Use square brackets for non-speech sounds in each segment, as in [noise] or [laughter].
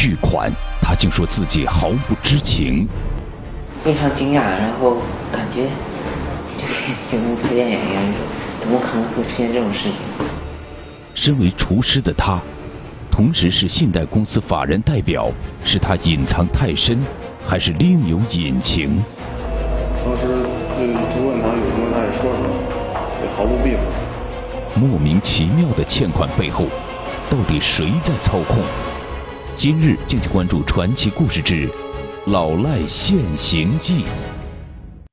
巨款，他竟说自己毫不知情。非常惊讶，然后感觉就就跟拍电影一样，怎么可能会出现这种事情？身为厨师的他，同时是信贷公司法人代表，是他隐藏太深，还是另有隐情？当时就问他有什么，他也说什么，也毫不避讳。莫名其妙的欠款背后，到底谁在操控？今日敬请关注传奇故事之。老赖现形记。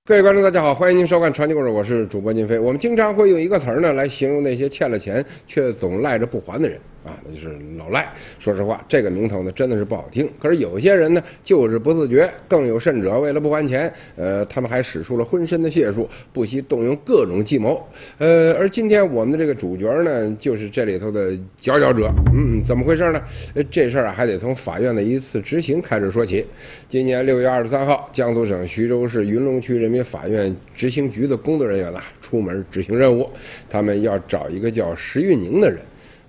各位观众，大家好，欢迎您收看《传奇故事》，我是主播金飞。我们经常会用一个词儿呢来形容那些欠了钱却总赖着不还的人。啊，那就是老赖。说实话，这个名头呢真的是不好听。可是有些人呢就是不自觉，更有甚者，为了不还钱，呃，他们还使出了浑身的解数，不惜动用各种计谋。呃，而今天我们的这个主角呢，就是这里头的佼佼者。嗯，怎么回事呢？这事儿啊，还得从法院的一次执行开始说起。今年六月二十三号，江苏省徐州市云龙区人民法院执行局的工作人员呐，出门执行任务，他们要找一个叫石玉宁的人。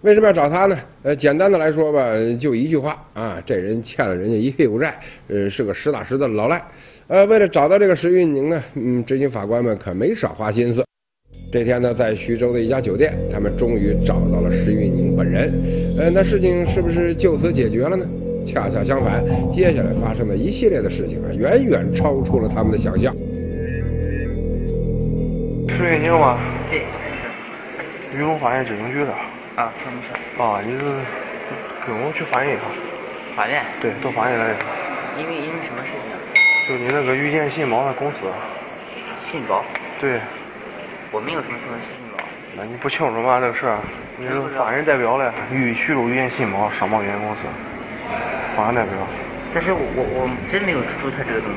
为什么要找他呢？呃，简单的来说吧，就一句话啊，这人欠了人家一屁股债，呃，是个实打实的老赖。呃，为了找到这个石玉宁呢，嗯，执行法官们可没少花心思。这天呢，在徐州的一家酒店，他们终于找到了石玉宁本人。呃，那事情是不是就此解决了呢？恰恰相反，接下来发生的一系列的事情啊，远远超出了他们的想象。石玉宁吗？对，云龙法院执行局的。啊，什么事？啊，你是跟我去法院一趟。法院？对，到法院来一趟。因为因为什么事情？就你那个遇见信宝的公司。信宝？对。我没有什么什么信宝。那你不清楚吗？这个事儿？你是法人代表嘞，豫徐州遇见信宝商贸有限公司。法人代表。但是我我真没有注册这个东西。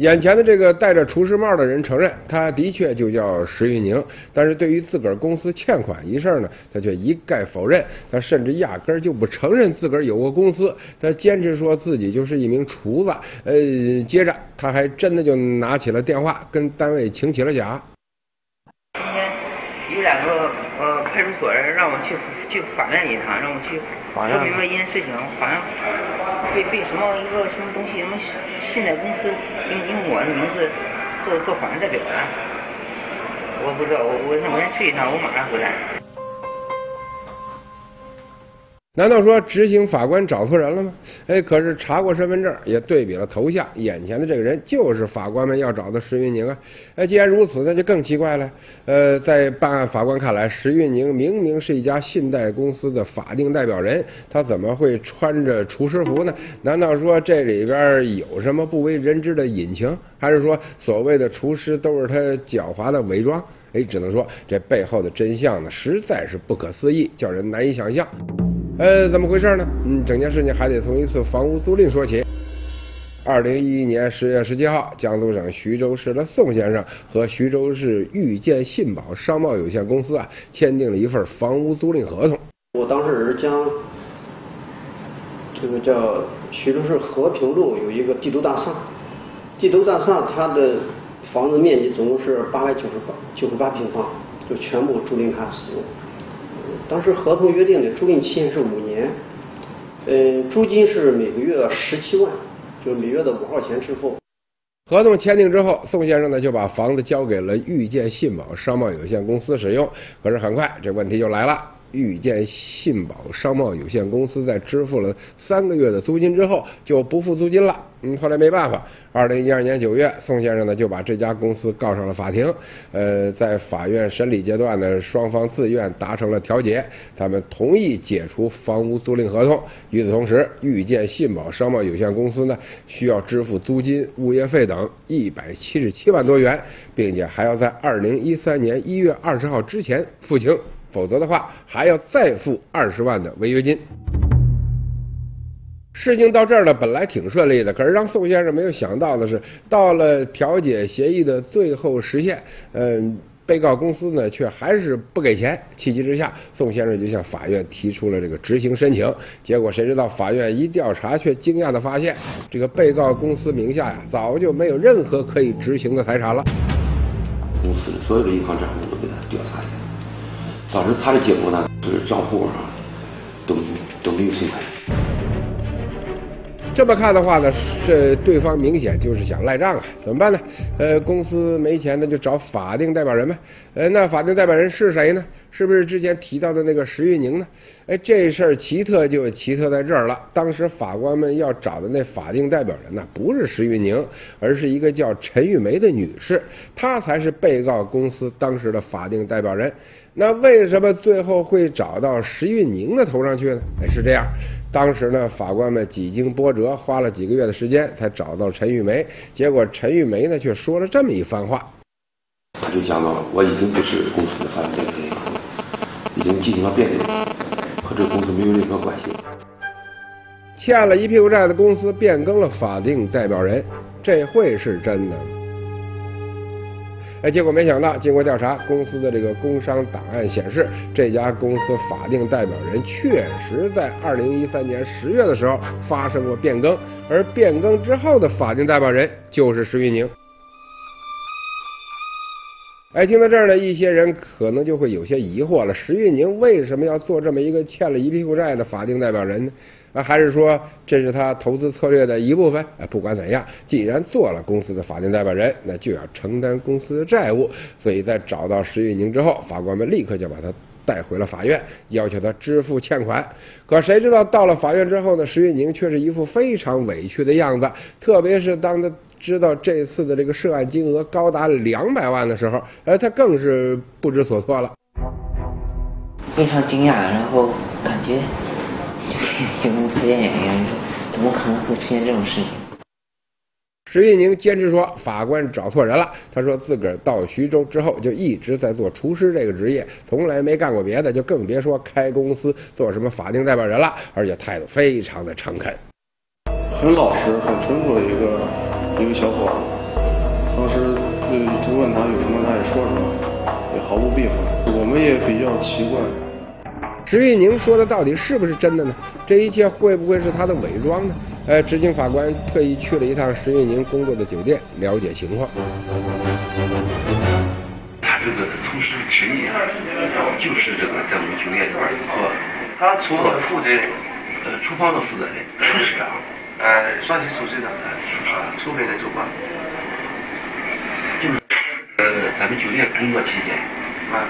眼前的这个戴着厨师帽的人承认，他的确就叫石玉宁，但是对于自个儿公司欠款一事呢，他却一概否认。他甚至压根儿就不承认自个儿有过公司，他坚持说自己就是一名厨子。呃，接着他还真的就拿起了电话，跟单位请起了假。今天有两个呃派出所人让我去去法院一趟，让我去说明白一件事情，好像被被什么一个什么东西什么。信贷公司用用我的名字做做法人代表了，我不知道，我我我先去一趟，我马上回来。难道说执行法官找错人了吗？哎，可是查过身份证，也对比了头像，眼前的这个人就是法官们要找的石玉宁啊！哎，既然如此，那就更奇怪了。呃，在办案法官看来，石玉宁明明是一家信贷公司的法定代表人，他怎么会穿着厨师服呢？难道说这里边有什么不为人知的隐情？还是说所谓的厨师都是他狡猾的伪装？哎，只能说这背后的真相呢，实在是不可思议，叫人难以想象。呃，怎么回事呢？嗯，整件事情还得从一次房屋租赁说起。二零一一年十月十七号，江苏省徐州市的宋先生和徐州市遇见信宝商贸有限公司啊，签订了一份房屋租赁合同。我当时是将这个叫徐州市和平路有一个帝都大厦，帝都大厦它的房子面积总共是八百九十八九十八平方，就全部租赁他使用。当时合同约定的租赁期限是五年，嗯，租金是每个月十七万，就是每月的五号前支付。合同签订之后，宋先生呢就把房子交给了遇见信宝商贸有限公司使用。可是很快，这问题就来了。遇见信宝商贸有限公司在支付了三个月的租金之后就不付租金了。嗯，后来没办法，二零一二年九月，宋先生呢就把这家公司告上了法庭。呃，在法院审理阶段呢，双方自愿达成了调解，他们同意解除房屋租赁合同。与此同时，遇见信宝商贸有限公司呢需要支付租金、物业费等一百七十七万多元，并且还要在二零一三年一月二十号之前付清。否则的话，还要再付二十万的违约金。事情到这儿呢，本来挺顺利的，可是让宋先生没有想到的是，到了调解协议的最后时限，嗯，被告公司呢却还是不给钱。气急之下，宋先生就向法院提出了这个执行申请。结果谁知道法院一调查，却惊讶的发现，这个被告公司名下呀，早就没有任何可以执行的财产了。公司所有的银行账户都给他调查了。当时查的结果呢，就是账户上都都没有生产。这么看的话呢，是对方明显就是想赖账啊？怎么办呢？呃，公司没钱，那就找法定代表人呗。呃，那法定代表人是谁呢？是不是之前提到的那个石玉宁呢？哎，这事儿奇特就奇特在这儿了。当时法官们要找的那法定代表人呢，不是石玉宁，而是一个叫陈玉梅的女士，她才是被告公司当时的法定代表人。那为什么最后会找到石玉宁的头上去呢？哎，是这样。当时呢，法官们几经波折，花了几个月的时间才找到陈玉梅。结果陈玉梅呢，却说了这么一番话。他就讲到了，我已经不是公司的法定代表人，已经进行了变更，和这个公司没有任何关系。欠了一屁股债的公司变更了法定代表人，这会是真的？哎，结果没想到，经过调查，公司的这个工商档案显示，这家公司法定代表人确实在二零一三年十月的时候发生过变更，而变更之后的法定代表人就是石玉宁。哎，听到这儿呢，一些人可能就会有些疑惑了：石玉宁为什么要做这么一个欠了一屁股债的法定代表人呢？啊，还是说这是他投资策略的一部分？啊，不管怎样，既然做了公司的法定代表人，那就要承担公司的债务。所以在找到石玉宁之后，法官们立刻就把他带回了法院，要求他支付欠款。可谁知道到了法院之后呢，石玉宁却是一副非常委屈的样子。特别是当他知道这次的这个涉案金额高达两百万的时候，而他更是不知所措了。非常惊讶，然后感觉。就 [laughs] 就跟拍电影一样，怎么可能会出现这种事情？石玉宁坚持说，法官找错人了。他说自个儿到徐州之后就一直在做厨师这个职业，从来没干过别的，就更别说开公司做什么法定代表人了。而且态度非常的诚恳，很老实、很淳朴的一个一个小伙子。当时就问他有什么，他也说什么，也毫不避讳。我们也比较奇怪。石玉宁说的到底是不是真的呢？这一切会不会是他的伪装呢？呃，执行法官特意去了一趟石玉宁工作的酒店，了解情况。他这个从事职业就是这个在我们酒店里边做，他除了负责呃厨房的负责人，厨师长，呃，算是厨师长，厨师，厨师的主管，就是呃咱们酒店工作期间啊。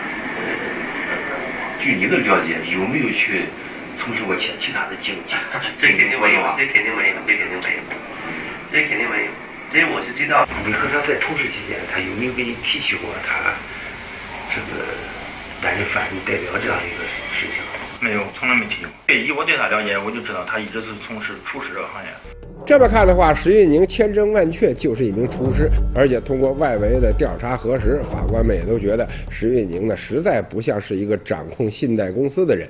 据你的了解，有没有去从事过其其他的经济？[laughs] 这肯定没有，这肯定没有，这肯定没有，这肯定没有。这我是知道。你和他在同事期间，他有没有给你提起过他这个担任法定代表这样一个事情？没有，从来没提过。对，以我对他了解，我就知道他一直是从事厨师这个行业。这么看的话，石玉宁千真万确就是一名厨师，而且通过外围的调查核实，法官们也都觉得石玉宁呢实在不像是一个掌控信贷公司的人。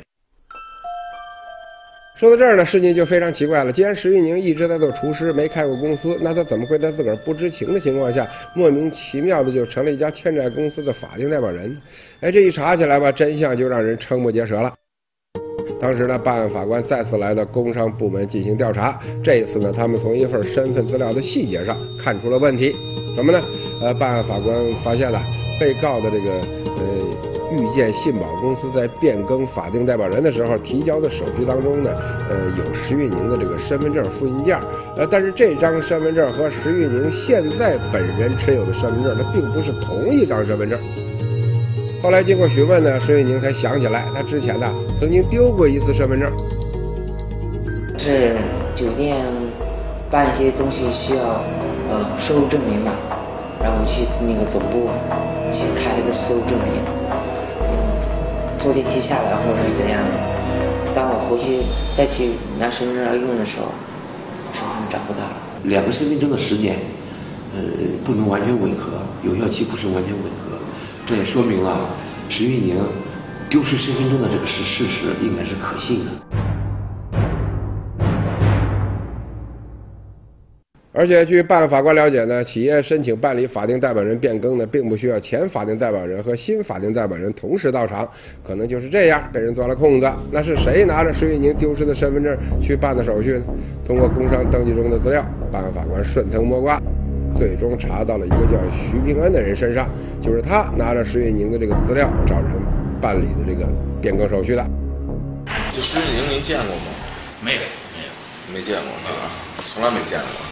说到这儿呢，事情就非常奇怪了。既然石玉宁一直在做厨师，没开过公司，那他怎么会在自个儿不知情的情况下，莫名其妙的就成了一家欠债公司的法定代表人？哎，这一查起来吧，真相就让人瞠目结舌了。当时呢，办案法官再次来到工商部门进行调查。这一次呢，他们从一份身份资料的细节上看出了问题。什么呢？呃，办案法官发现了被告的这个呃遇见信保公司在变更法定代表人的时候提交的手续当中呢，呃，有石玉宁的这个身份证复印件。呃，但是这张身份证和石玉宁现在本人持有的身份证，它并不是同一张身份证。后来经过询问呢，孙玉宁才想起来，他之前呢曾经丢过一次身份证。是酒店办一些东西需要呃收入证明嘛，然后我去那个总部去开了个收入证明，嗯，坐电梯下来或者是怎样的，当我回去再去拿身份证要用的时候，身份证找不到了。两个身份证的时间呃不能完全吻合，有效期不是完全吻合。这也说明了石玉宁丢失身份证的这个事事实应该是可信的。而且据办案法官了解呢，企业申请办理法定代表人变更呢，并不需要前法定代表人和新法定代表人同时到场，可能就是这样被人钻了空子。那是谁拿着石玉宁丢失的身份证去办的手续呢？通过工商登记中的资料，办案法官顺藤摸瓜。最终查到了一个叫徐平安的人身上，就是他拿着石月宁的这个资料找人办理的这个变更手续的。这石月宁您见过吗？没有，没有，没见过啊，从来没见过。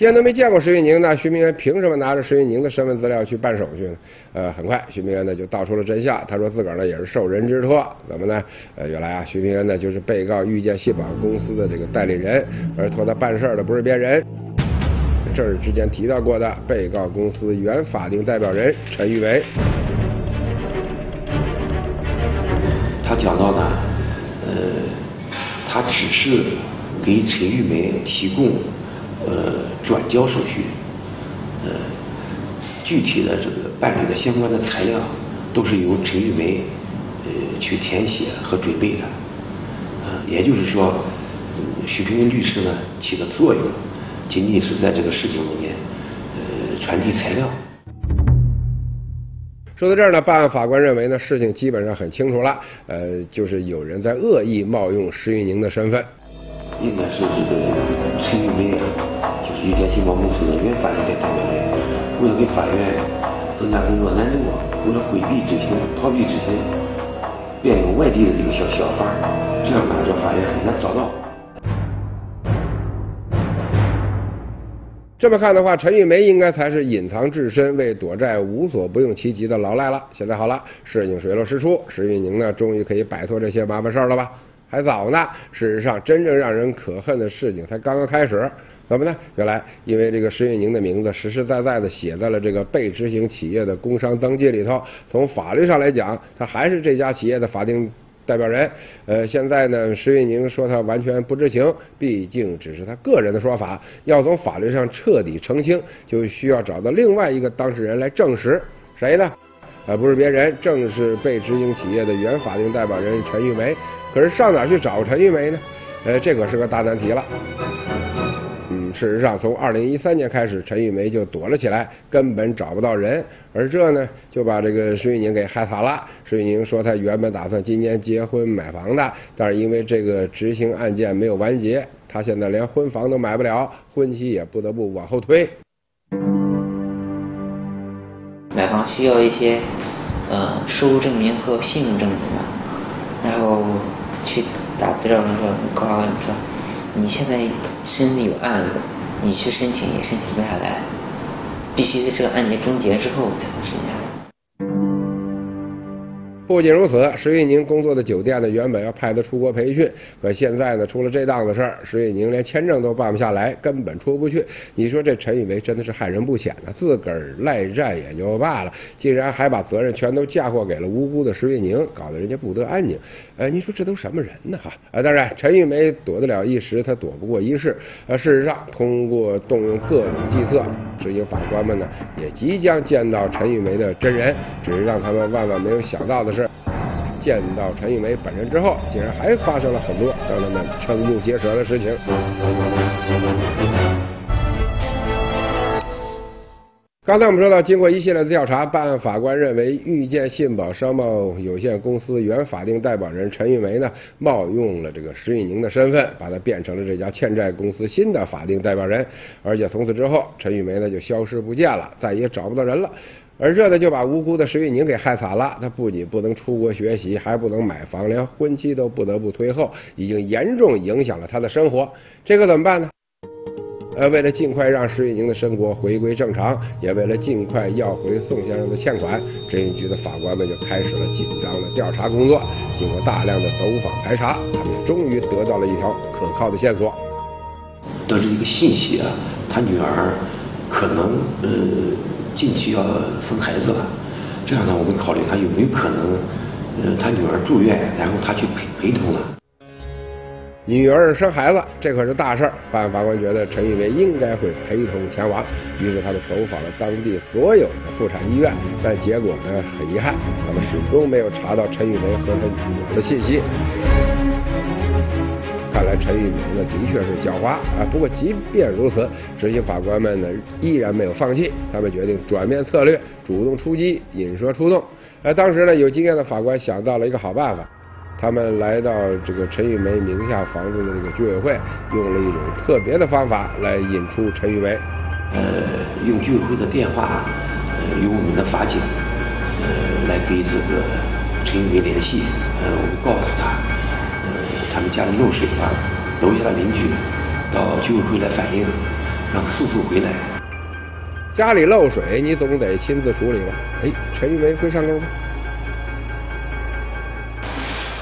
既然都没见过石玉宁，那徐明渊凭什么拿着石玉宁的身份资料去办手续呢？呃，很快，徐明渊呢就道出了真相。他说自个儿呢也是受人之托，怎么呢？呃，[laughs] 原来啊，徐明渊呢就是被告遇见信保公司的这个代理人，而托他办事的不是别人，这是之前提到过的被告公司原法定代表人陈玉梅。他讲到呢，呃，他只是给陈玉梅提供。呃，转交手续，呃，具体的这个办理的相关的材料，都是由陈玉梅呃去填写和准备的，呃，也就是说，许平云律师呢起的作用，仅仅是在这个事情里面，呃，传递材料。说到这儿呢，办案法官认为呢，事情基本上很清楚了，呃，就是有人在恶意冒用石玉宁的身份。应该是这个陈玉梅，就是遇见信保公司的原法定代表人，为了给法院增加工作难度，为了规避执行、逃避执行，变用外地的这个小小法，这样呢，这法院很难找到。这么看的话，陈玉梅应该才是隐藏至深、为躲债无所不用其极的老赖了。现在好了，事情水落石出，石玉宁呢，终于可以摆脱这些麻烦事儿了吧？还早呢，事实上，真正让人可恨的事情才刚刚开始。怎么呢？原来，因为这个石玉宁的名字实实在在的写在了这个被执行企业的工商登记里头，从法律上来讲，他还是这家企业的法定代表人。呃，现在呢，石玉宁说他完全不知情，毕竟只是他个人的说法。要从法律上彻底澄清，就需要找到另外一个当事人来证实，谁呢？呃，不是别人，正是被执行企业的原法定代表人陈玉梅。可是上哪去找陈玉梅呢？呃，这可是个大难题了。嗯，事实上，从二零一三年开始，陈玉梅就躲了起来，根本找不到人。而这呢，就把这个石玉宁给害惨了。石玉宁说，他原本打算今年结婚买房的，但是因为这个执行案件没有完结，他现在连婚房都买不了，婚期也不得不往后推。买房需要一些呃收入证明和信用证明的，然后。去打资料的时候，高考你说你现在身里有案子，你去申请也申请不下来，必须在这个案件终结之后才能申请。不仅如此，石玉宁工作的酒店呢，原本要派他出国培训，可现在呢，出了这档子事儿，石玉宁连签证都办不下来，根本出不去。你说这陈玉梅真的是害人不浅呐，自个儿赖债也就罢了，竟然还把责任全都嫁祸给了无辜的石玉宁，搞得人家不得安宁。哎，你说这都什么人呢？哈啊！当然，陈玉梅躲得了一时，她躲不过一世。呃，事实上，通过动用各种计策，执行法官们呢，也即将见到陈玉梅的真人，只是让他们万万没有想到的是。见到陈玉梅本人之后，竟然还发生了很多让他们瞠目结舌的事情。刚才我们说到，经过一系列的调查，办案法官认为，遇见信保商贸有限公司原法定代表人陈玉梅呢，冒用了这个石玉宁的身份，把他变成了这家欠债公司新的法定代表人，而且从此之后，陈玉梅呢就消失不见了，再也找不到人了。而这呢，就把无辜的石玉宁给害惨了。他不仅不能出国学习，还不能买房，连婚期都不得不推后，已经严重影响了他的生活。这可怎么办呢？呃，为了尽快让石玉宁的生活回归正常，也为了尽快要回宋先生的欠款，执行局的法官们就开始了紧张的调查工作。经过大量的走访排查，他们终于得到了一条可靠的线索。得知一个信息啊，他女儿可能呃。近期要生孩子了，这样呢，我们考虑他有没有可能，呃，他女儿住院，然后他去陪陪同了。女儿生孩子，这可是大事儿。办案法官觉得陈玉梅应该会陪同前往，于是他们走访了当地所有的妇产医院，但结果呢，很遗憾，他们始终没有查到陈玉梅和她女儿的信息。看来陈玉梅呢的确是狡猾啊！不过即便如此，执行法官们呢依然没有放弃，他们决定转变策略，主动出击，引蛇出洞。而当时呢，有经验的法官想到了一个好办法，他们来到这个陈玉梅名下房子的这个居委会，用了一种特别的方法来引出陈玉梅。呃，用居委会的电话，呃，由我们的法警，呃，来给这个陈玉梅联系，呃，我们告诉他，呃，他们家里漏水了，楼下的邻居到居委会来反映，让他速速回来。家里漏水，你总得亲自处理吧？哎，陈玉梅会上钩吗？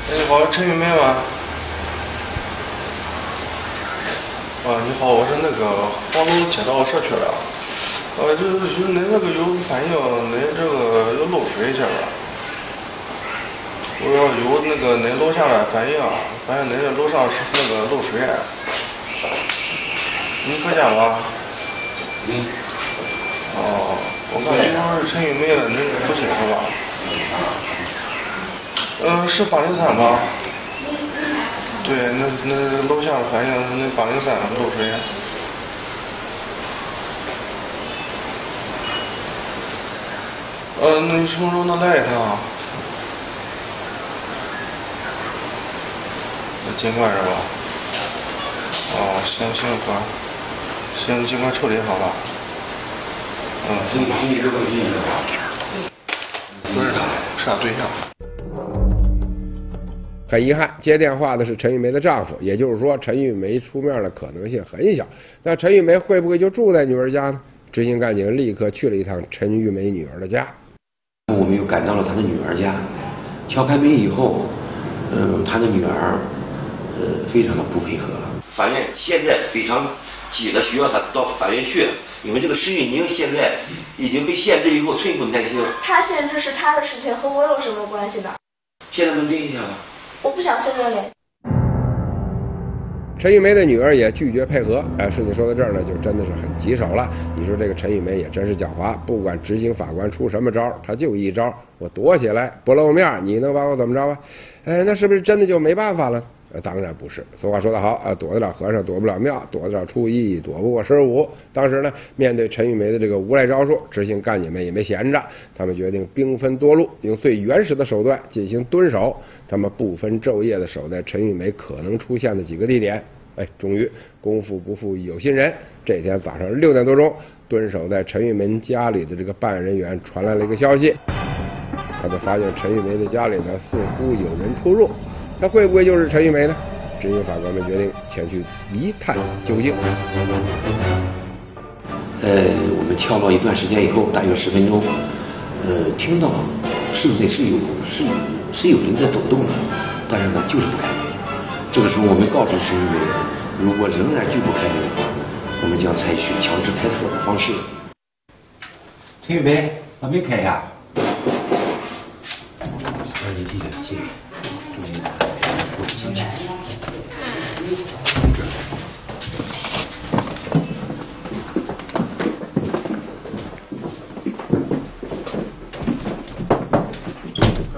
哎，你好，陈玉梅吗？啊，你好，我是那个黄龙街道社区的，呃，就是就恁那个有反映，恁这个有漏水去了。我要有那个恁楼下的反映，反映恁这楼上是那个漏水。你可见吗？嗯。哦，我看你说是陈玉梅的，恁父亲是吧？嗯，是八零三吧？对，那那楼下反映那八零三漏水。呃，那你什么时候能来一趟？那尽快是吧？哦，行行哥，行，尽快处理好吧。嗯，你你这个意思不是他，是他对象。很遗憾，接电话的是陈玉梅的丈夫，也就是说，陈玉梅出面的可能性很小。那陈玉梅会不会就住在女儿家呢？执行干警立刻去了一趟陈玉梅女儿的家。我们又赶到了她的女儿家，敲开门以后，嗯，她的女儿，呃，非常的不配合。法院现在非常急的需要他到法院去，因为这个石玉宁现在已经被限制以后寸步难行。他限制是他的事情，和我有什么关系呢？现在能联系一下吗？我不想现在联系。陈玉梅的女儿也拒绝配合。哎，事情说到这儿呢，就真的是很棘手了。你说这个陈玉梅也真是狡猾，不管执行法官出什么招，她就一招，我躲起来不露面，你能把我怎么着啊？哎，那是不是真的就没办法了？呃，当然不是。俗话说得好啊，躲得了和尚躲不了庙，躲得了初一躲不过十五。当时呢，面对陈玉梅的这个无赖招数，执行干警们也没闲着，他们决定兵分多路，用最原始的手段进行蹲守。他们不分昼夜的守在陈玉梅可能出现的几个地点。哎，终于功夫不负有心人，这天早上六点多钟，蹲守在陈玉梅家里的这个办案人员传来了一个消息，他们发现陈玉梅的家里呢似乎有人出入。他会不会就是陈玉梅呢？执行法官们决定前去一探究竟。在我们敲锣一段时间以后，大约十分钟，呃，听到室内是有是是有人在走动的，但是呢，就是不开门。这个时候，我们告知陈玉梅，如果仍然拒不开门的话，我们将采取强制开锁的方式。陈玉梅，把门开下。让你弟弟进来。开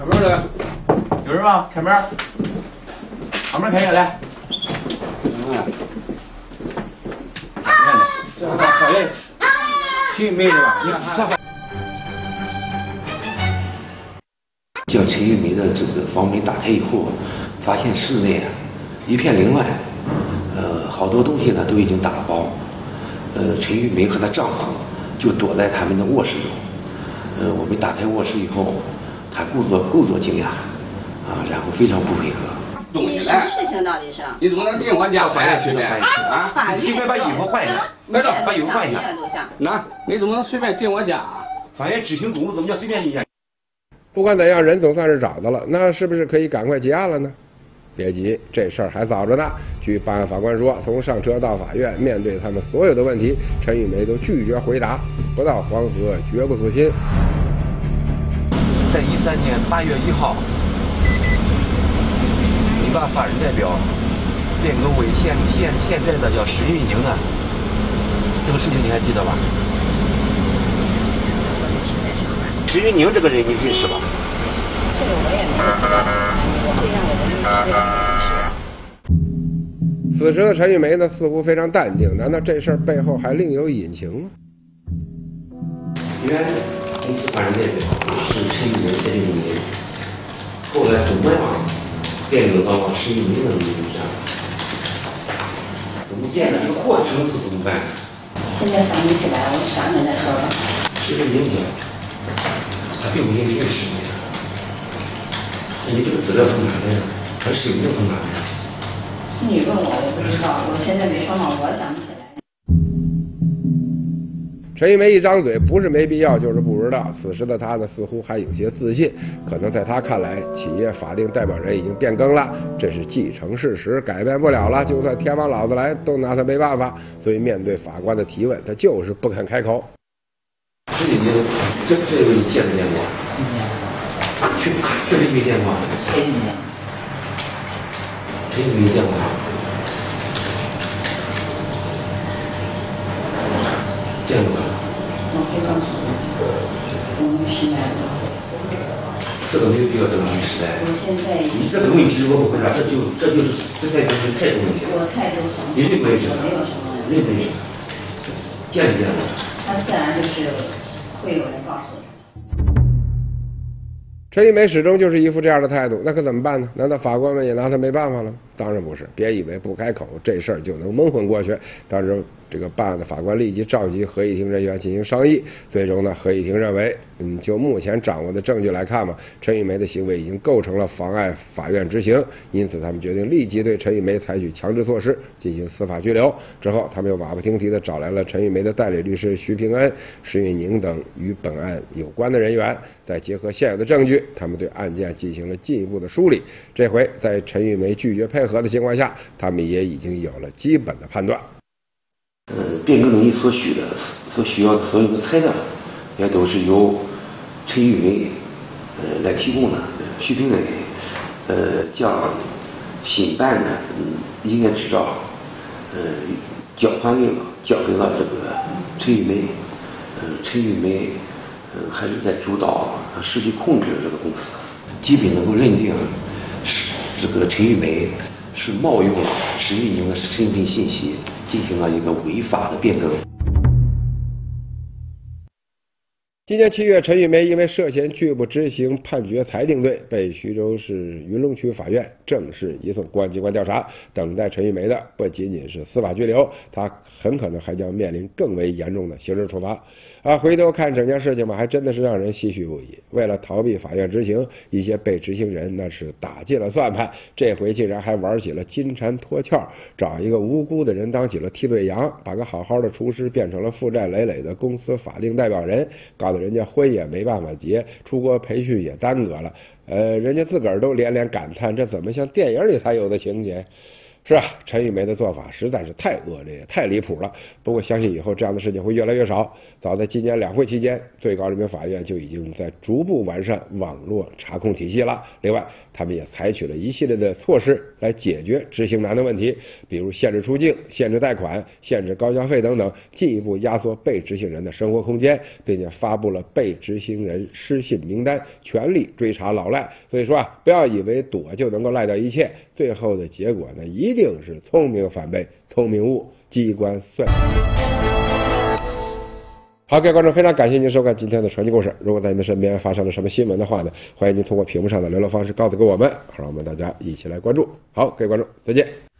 门来，是吧？开门，把门开下来。嗯。这是法院，陈玉梅是吧？你看。将陈玉梅的这个房门打开以后，发现室内啊一片凌乱，呃，好多东西呢都已经打了包。呃，陈玉梅和她丈夫就躲在他们的卧室中。呃，我们打开卧室以后，她故作故作惊讶，啊，然后非常不配合。你什么事情到底是？你怎么能进我家法院去呢啊！你快把衣服换一下，来着，把衣服换一下。那，你怎么能随便进我家？法院执行公务怎么叫随便进家？不管怎样，人总算是找到了，那是不是可以赶快结案了呢？别急，这事儿还早着呢。据办案法官说，从上车到法院，面对他们所有的问题，陈玉梅都拒绝回答，不到黄河绝不死心。在一三年八月一号，你把法人代表变更为现现现在的叫石玉宁啊，这个事情你还记得吧？石玉宁这个人你认识吧？这个我也没有知道，我会让我的认识。此时的陈玉梅呢，似乎非常淡定。难道这事儿背后还另有隐情吗？原公司法人代表是陈玉梅陈玉梅，后来怎么样变更到了石玉宁的名字上？怎么变呢这个过程是怎么办？现在想不起来，我想起来说吧。这个影响，它并不认识石玉梅。你这个资料从哪来的？还是有没有从哪来的？你问我，我不知道，我现在没说嘛，我想。陈玉梅一张嘴，不是没必要，就是不知道。此时的她呢，似乎还有些自信，可能在她看来，企业法定代表人已经变更了，这是既成事实，改变不了了。就算天王老子来，都拿他没办法。所以面对法官的提问，他就是不肯开口。这已经，这这个你见没见过？确确实没见过。谁没见？谁没见过？见过。我会告诉你，我们时代的。这个没有必要这个时代。我现在。你这个问题如果不回答，这就这就是这才就是态度问题。我态度好。你认为是？没有什么。认为是。见没见过？他自然就是会有人告诉你。陈玉梅始终就是一副这样的态度，那可怎么办呢？难道法官们也拿他没办法了吗？当然不是，别以为不开口这事儿就能蒙混过去。当时这个办案的法官立即召集合议庭人员进行商议，最终呢，合议庭认为，嗯，就目前掌握的证据来看嘛，陈玉梅的行为已经构成了妨碍法院执行，因此他们决定立即对陈玉梅采取强制措施进行司法拘留。之后，他们又马不停蹄地找来了陈玉梅的代理律师徐平恩、石玉宁等与本案有关的人员，再结合现有的证据，他们对案件进行了进一步的梳理。这回在陈玉梅拒绝配合的情况下，他们也已经有了基本的判断。呃，变更能力所需的、所需要的所有的材料，也都是由陈玉梅呃来提供的。徐平恩呃将新办的营业执照呃交还给了交给了这个陈玉梅，呃陈玉梅呃还是在主导实际控制这个公司，基本能够认定是这个陈玉梅。是冒用了石玉宁的身份信息，进行了一个违法的变更。今年七月，陈玉梅因为涉嫌拒不执行判决裁定罪，被徐州市云龙区法院正式移送公安机关调查。等待陈玉梅的不仅仅是司法拘留，她很可能还将面临更为严重的刑事处罚。啊，回头看整件事情吧，还真的是让人唏嘘不已。为了逃避法院执行，一些被执行人那是打尽了算盘，这回竟然还玩起了金蝉脱壳，找一个无辜的人当起了替罪羊，把个好好的厨师变成了负债累累的公司法定代表人，搞得人家婚也没办法结，出国培训也耽搁了。呃，人家自个儿都连连感叹，这怎么像电影里才有的情节？是啊，陈玉梅的做法实在是太恶劣、太离谱了。不过，相信以后这样的事情会越来越少。早在今年两会期间，最高人民法院就已经在逐步完善网络查控体系了。另外，他们也采取了一系列的措施来解决执行难的问题，比如限制出境、限制贷款、限制高消费等等，进一步压缩被执行人的生活空间，并且发布了被执行人失信名单，全力追查老赖。所以说啊，不要以为躲就能够赖掉一切，最后的结果呢，一。一定是聪明反被聪明误，机关算。好，各位观众，非常感谢您收看今天的传奇故事。如果在您的身边发生了什么新闻的话呢，欢迎您通过屏幕上的联络方式告诉给我们，让我们大家一起来关注。好，各位观众，再见。